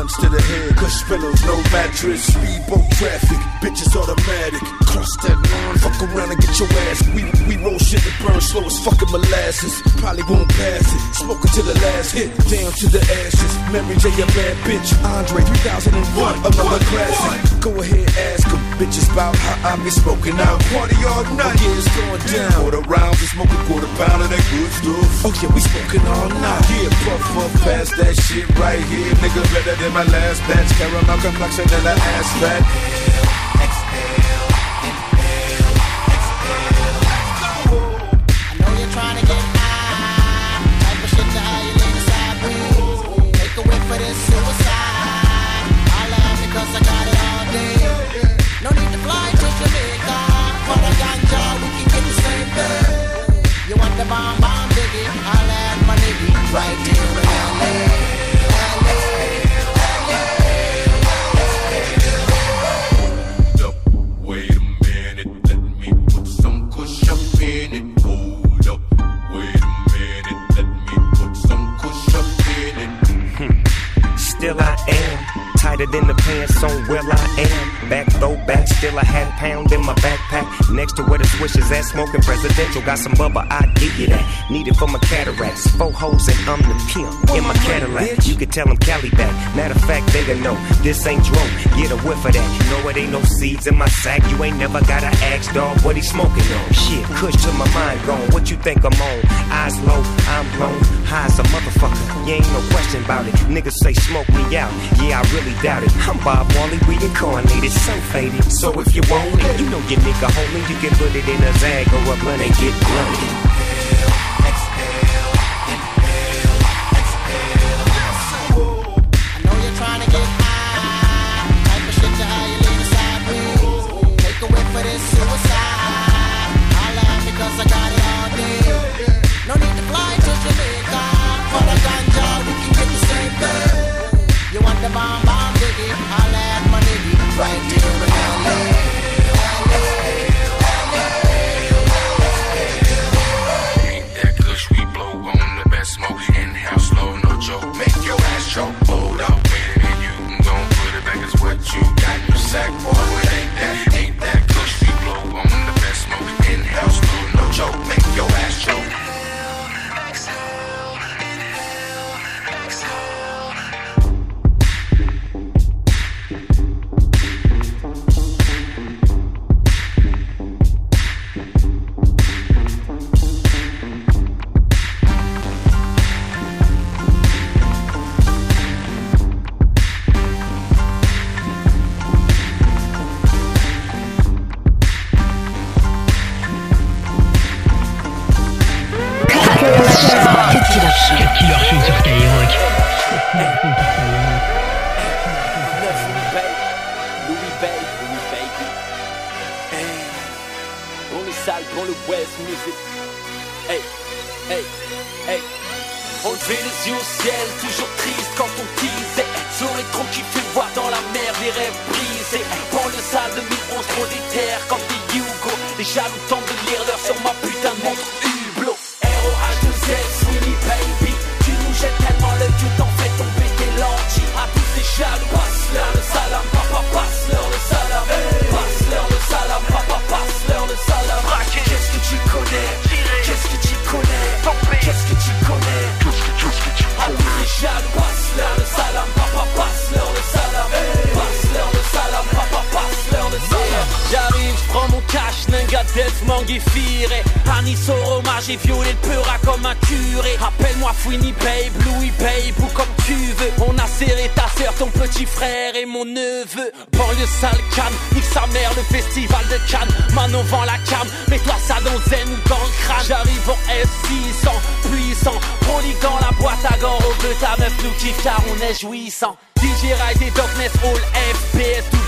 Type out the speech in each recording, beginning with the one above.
Blunts to the head, cush pillows, no mattress, speedboat traffic, bitches automatic, cross that line, fuck around and get your ass. We we roll shit that burn slow as fucking molasses, probably won't pass it. Smoking to the last hit, down to the ashes. Mary J a bad bitch, Andre 3001, another classic. Go ahead, ask them bitches about how I be smoking out. Party all night, yeah, it's going down. Quarter rounds, we smoking quarter pound of that good stuff. Oh yeah, we smoking all night. Yeah, puff puff past that shit right here, nigga. Better than my last batch. Caramel complexion and an ass fat. Tighter than the pants on where I am. Back throw back, still a half pound in my backpack. Next to where the swish is at, smoking presidential. Got some bubba, I give you that. Need it for my cataracts. Four hoes and I'm the pimp in my Cadillac. You can tell them Cali back. Matter of fact, they know this ain't drone. Get a whiff of that. No, it ain't no seeds in my sack. You ain't never gotta ask, dog, what he smoking on. Shit, kush to my mind gone. What you think I'm on? Eyes low, I'm blown. High as a motherfucker. You ain't no question about it. Niggas say smoke me out. Yeah, I really doubt it. I'm Bob Marley, reincarnated, so faded. So if you want it, you know your nigga homie, you can put it in a zag or a blunt and get blunted. Music. Hey, hey, hey. Enlever les yeux au ciel, toujours triste quand on tease. Sur trop qui fait voir dans la mer des rêves brisés. Prends le sale 2011, trop déterre comme des Hugo. Les jaloux J'arrive, j'prends mon cash, ninga death Fire Annie Soroma j'ai violé le peura comme un curé. Appelle-moi Fouini Babe, Louis Babe ou comme tu veux. On a serré ta sœur, ton petit frère et mon neveu. Banlieue sale canne, nique sa mère le festival de Cannes. Manon vend la cam, mets-toi ça dans zen ou dans le crâne. J'arrive en S600, puissant. Proligan la boîte à gants au bleu Ta meuf nous kiffe car on est jouissant. DJ Ride et Darkness All FPS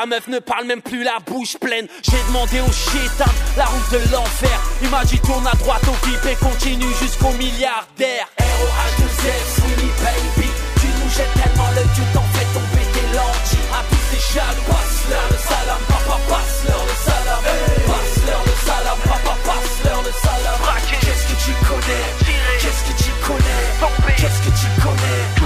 Ta meuf ne parle même plus la bouche pleine. J'ai demandé au chétan la route de l'enfer. Il m'a dit tourne à droite au clip et continue jusqu'au milliardaire. ROH2Z, Sweeney Baby. Tu nous jettes tellement le tu t'en fais tomber tes lentilles. À tous ces jaloux Passe-leur le salam, papa passe-leur le salam. Passe-leur le salam, papa passe-leur le salam. Qu'est-ce que tu connais? Qu'est-ce que tu connais? Qu'est-ce que tu connais?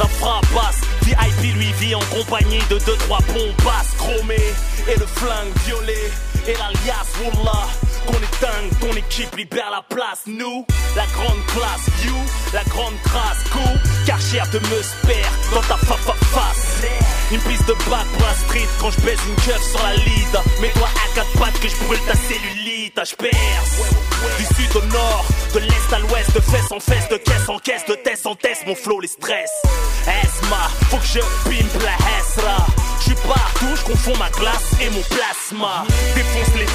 D'un frappasse VIP lui vit en compagnie de deux trois bombasses chromées Et le flingue violet et l'alias Wallah qu'on est dingue, ton équipe libère la place. Nous, la grande classe, you, la grande trace. Go, car de me spare dans ta fa fa face. Une piste de bac pour la street quand je baise une keuf sur la lead. Mets-toi à quatre pattes que je brûle ta cellulite, je perce. Du sud au nord, de l'est à l'ouest, de fesse en fesse, de caisse en caisse, de test en test, mon flow les stress Faut que je pimpe la Hesra Je suis partout, je confonds ma glace et mon plasma. Défonce les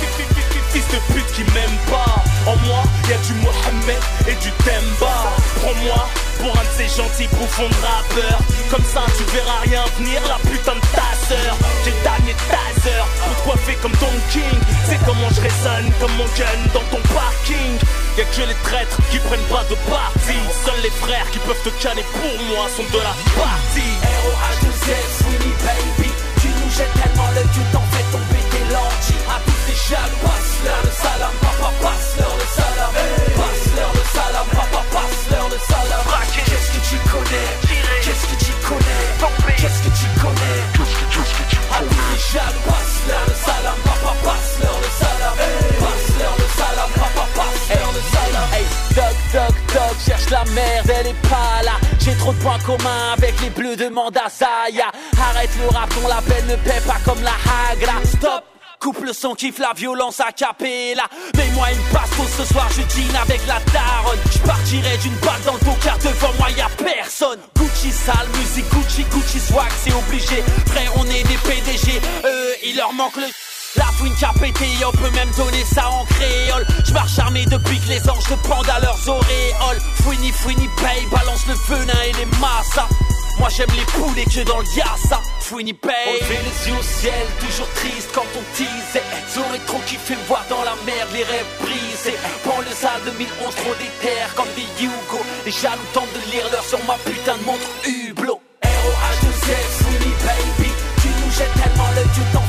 fils de pute qui m'aiment pas. En moi, y a du Mohamed et du Temba. Prends-moi pour un de ces gentils bouffons de rappeurs. Comme ça tu verras rien venir la putain de ta sœur. J'ai le taser pour te coiffer comme ton king. C'est comment je résonne comme mon gun dans ton parking. Y'a que les traîtres qui prennent pas de parti. Seuls les frères qui peuvent te canner pour moi sont de la partie. ROH2Z, Sweeney Baby. Tu nous jettes tellement le tu t'en fais tomber tes lentilles À tous ces jaloux trop de points communs avec les bleus de Mandasaya. Arrête le rap, ton label ne paie pas comme la Hagra. Stop. Coupe le son, kiffe la violence à capella. Mets-moi une passe ce soir, je dîne avec la daronne. Je partirai d'une balle dans le car devant moi y a personne. Gucci sale, musique Gucci, Gucci swag, c'est obligé. Frère, on est des PDG, eux, il leur manque le... La fouine qui a pété, on peut même donner ça en créole. Je marche armé depuis que les anges le pendent à leurs auréoles. Fouini, fouini, paye, balance le venin et les massas Moi j'aime les poules et que dans le yassa. Fouini, paye. On les yeux au ciel, toujours triste quand on teasait J'aurais trop kiffé me voir dans la merde, les rêves brisés. Prends le sale 2011, trop des terres comme des Hugo Les jaloux tentent de lire l'heure sur ma putain de montre Hublot. ROH2Z, Fouini, baby Tu nous jettes tellement le tu t'en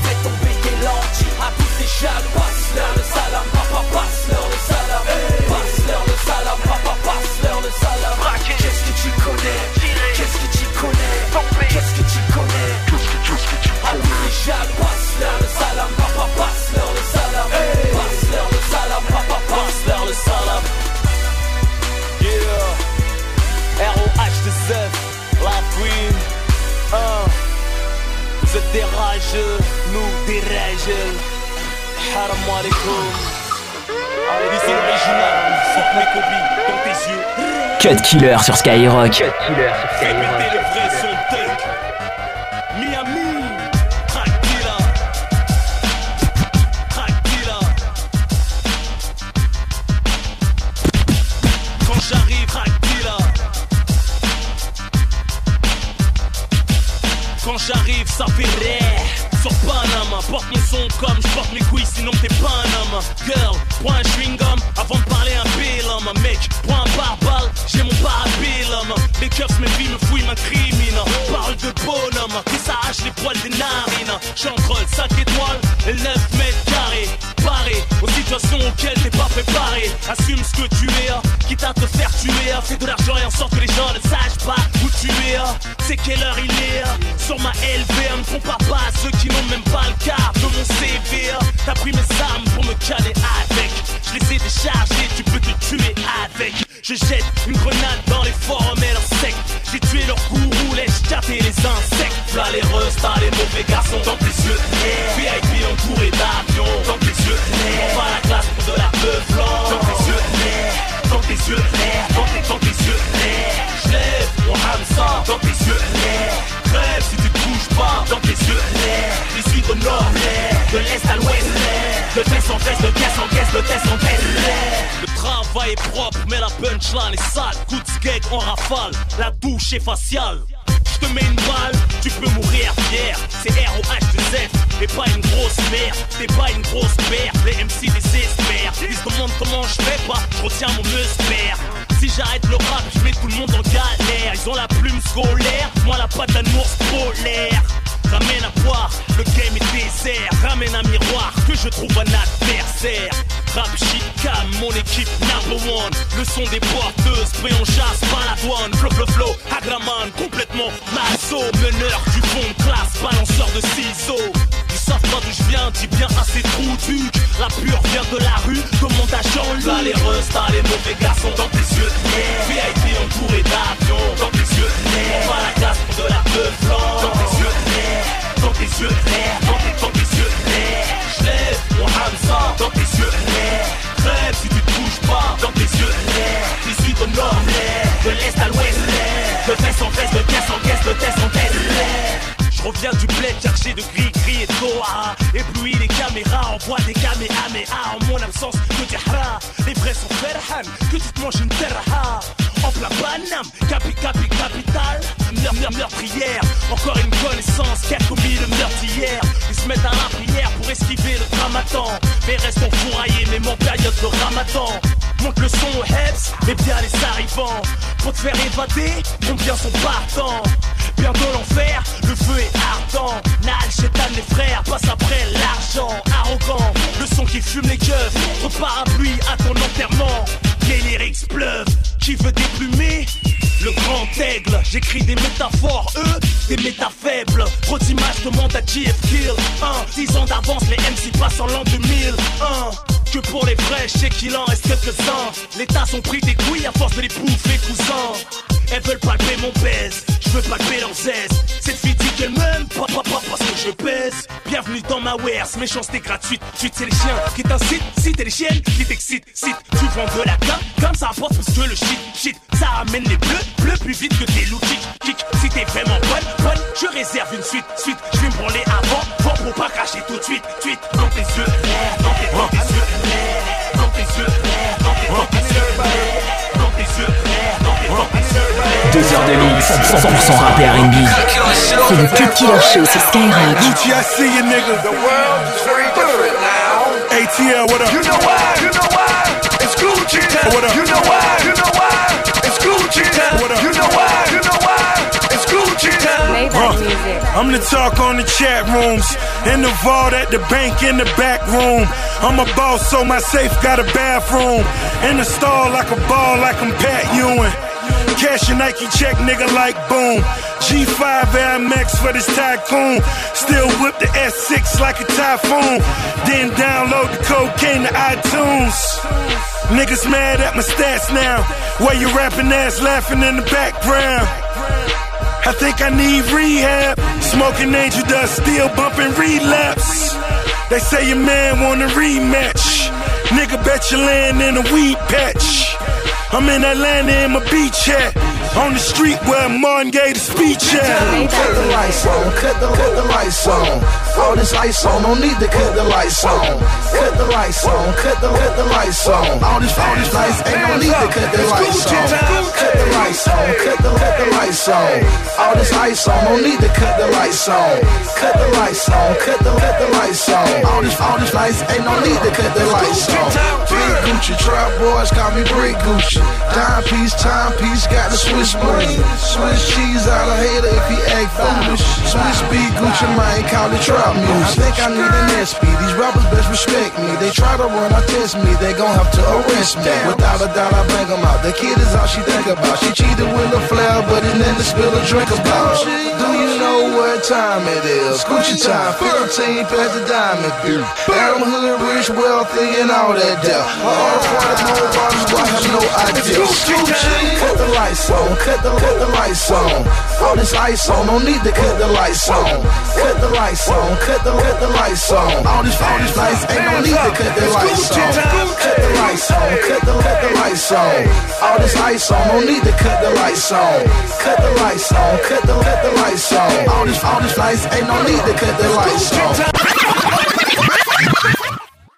Des rageux, nous des rageux Haram alaikum. Allez, c'est l'original, fuck mes copies dans tes yeux. Cut Killer sur Skyrock. Fais péter le vrai son tech. Miami. Tranquilla. Tranquilla. Quand j'arrive Tranquilla j'arrive ça fait rire Sur Panama Porte mon son comme je mes couilles sinon t'es homme Girl, prends un chewing gum avant de parler un bill homme Mec, prends un pare-balles, j'ai mon parabilum Les keufs mes filles me fouillent ma crimine Parle de bonhomme, qui s'arrache les poils des narines. J'entre le 5 étoiles et le 9 mètres carrés. Paré aux situations auxquelles t'es pas préparé. Assume ce que tu es, quitte à te faire tuer Fais de l'argent et en sorte que les gens ne sachent pas où tu es C'est quelle heure il est LVM ne font pas pas ceux qui n'ont même pas le quart de mon CV. T'as pris mes armes pour me caler avec. Je les ai déchargées, tu peux te tuer avec. Je jette une grenade dans les formes et l'insecte. J'ai tué leur gourou, les chats les insectes. Là les restes, les mauvais garçons dans tes yeux. Est propre, mais la punchline est sale. Coup de skate en rafale, la douche est faciale. Je te mets une balle, tu peux mourir fier. C'est R-O-H-2-F et pas une grosse merde. T'es pas une grosse paire, les MC désespèrent. Ils se demandent comment je fais pas, je retiens mon père. Si j'arrête le rap, je mets tout le monde en galère. Ils ont la plume scolaire, moi la patte d'un ours polaire. Ramène à boire, le game est désert. Ramène un miroir, que je trouve un adversaire. Rap cam, mon équipe number one. Le son des porteuses, pré on chasse, pas la douane. Flow, flow, flow, Hagraman, complètement maso. Meneur du fond de classe, balanceur de ciseaux. Ils savent pas d'où je viens, dis bien assez trou duc. La pure vient de la rue, comment t'as changé T'as les t'as les mauvais garçons dans tes yeux. VIP entouré d'avions, dans tes yeux. On va la classe de la peu dans tes tes yeux, tes, dans tes yeux, je lève mon Hamza dans tes yeux, crève si tu te bouges pas dans tes yeux, tu suis au nord, de l'est à l'ouest, de fesse en fesse, de caisse en caisse, de test en reviens du bled chercher de gris, gris et Toa Éblouis les caméras, envoie des kamehameha En mon absence, que du hara Les vrais sont ferhan, que tu te manges une terra en plein Paname, capi capi capital, meurtre meurtrière, encore une connaissance qui a commis le meurtre hier. Ils se mettent à la prière pour esquiver le dramaton, mais restons fourraillés, même en période de ramadan. Monte le son au heads, mais bien les arrivants. Pour te faire évader, combien sont partants Bientôt l'enfer, le feu j'écris des métaphores, eux, des méta faibles. Trop d'images demandent à JF Kill. Un, 10 ans d'avance, les MC passent en l'an 2000. Un, que pour les vrais, je qu'il en reste quelques-uns. Les tas sont pris des couilles à force de les bouffer, cousins. Elles veulent palper mon baise, je veux palper leurs aises. Cette fille qu'elle m'aime, pas, pas, pas parce que je pèse. Bienvenue dans ma wares, méchanceté gratuite. Suite, c'est les chiens qui t'incitent, si t'es les chiennes qui t'excitent. Site, tu vends de la com, comme ça apporte parce que le shit, shit, ça amène les bleus, bleus plus vite que tes loups kick, kick. Si t'es vraiment bonne, bonne, je réserve une suite, suite. Je vais me branler avant, pour pas cracher tout de suite, suite. Dans tes yeux, dans dans tes yeux, dans tes yeux, Deux heures de mix, 100% rap et R&B. C'est le Cut Killer Show sur Skyrock. Gucci, I see you, nigga. The world is very different now. ATL, what up? You know why? You know why? It's Gucci. What up? You know why? You know why? It's Gucci. What up? You know why? You know why? It's Gucci. Uh, I'm the talk on the chat rooms, in the vault at the bank in the back room. I'm a boss, so my safe got a bathroom. In the stall like a ball, like I'm Pat Ewing. Cash your Nike check, nigga, like boom. G5 Air Max for this tycoon. Still whip the S6 like a typhoon. Then download the cocaine to iTunes. Niggas mad at my stats now. Why you rapping ass laughing in the background? I think I need rehab. Smoking angel dust, still bumping relapse. They say your man want a rematch. Nigga bet you land in a weed patch. I'm in Atlanta in my beach hat. On the street where Martin gave the speech at. Cut the lights on, cut the, cut the lights on. All this ice on, no need to cut the lights on. Cut the lights on, cut the, cut the lights on. All this, all this lights, ain't no need to cut the lights on. Cut the lights on, cut the, cut the lights on. All this ice on, no need to cut the lights on. Cut the lights on, cut the, cut the lights on. All this, all this lights, ain't no need to cut the lights on. Big Gucci, trap boys call me Brick Gucci. Dime piece, time piece, got the Swiss money. Swiss cheese out of hater if he act foolish. Swiss beat Gucci Mane, call it trap music. I think I need an SP. These rappers best respect me. They try to run, I test me. They gon' have to arrest me. Without a doubt, I bang them out. The kid is all she think about. She cheated with a flower, but it never spill a drink about. Do you know what time it is? Gucci time, 15 past the diamond bill. Adam Hood, rich, wealthy, and all that death. All party more bottles, I have no idea. Cut the lights on, cut the, cut the lights on. All this ice on, no need to cut the lights on. Cut the lights on, cut the, cut the lights on. All this, all these lights, ain't no need to cut the lights on. Cut the lights on, cut the, cut the lights on. All this ice on, no need to cut the lights on. Cut the lights on, cut the, cut the lights on. All this, all these lights, ain't no need to cut the lights on.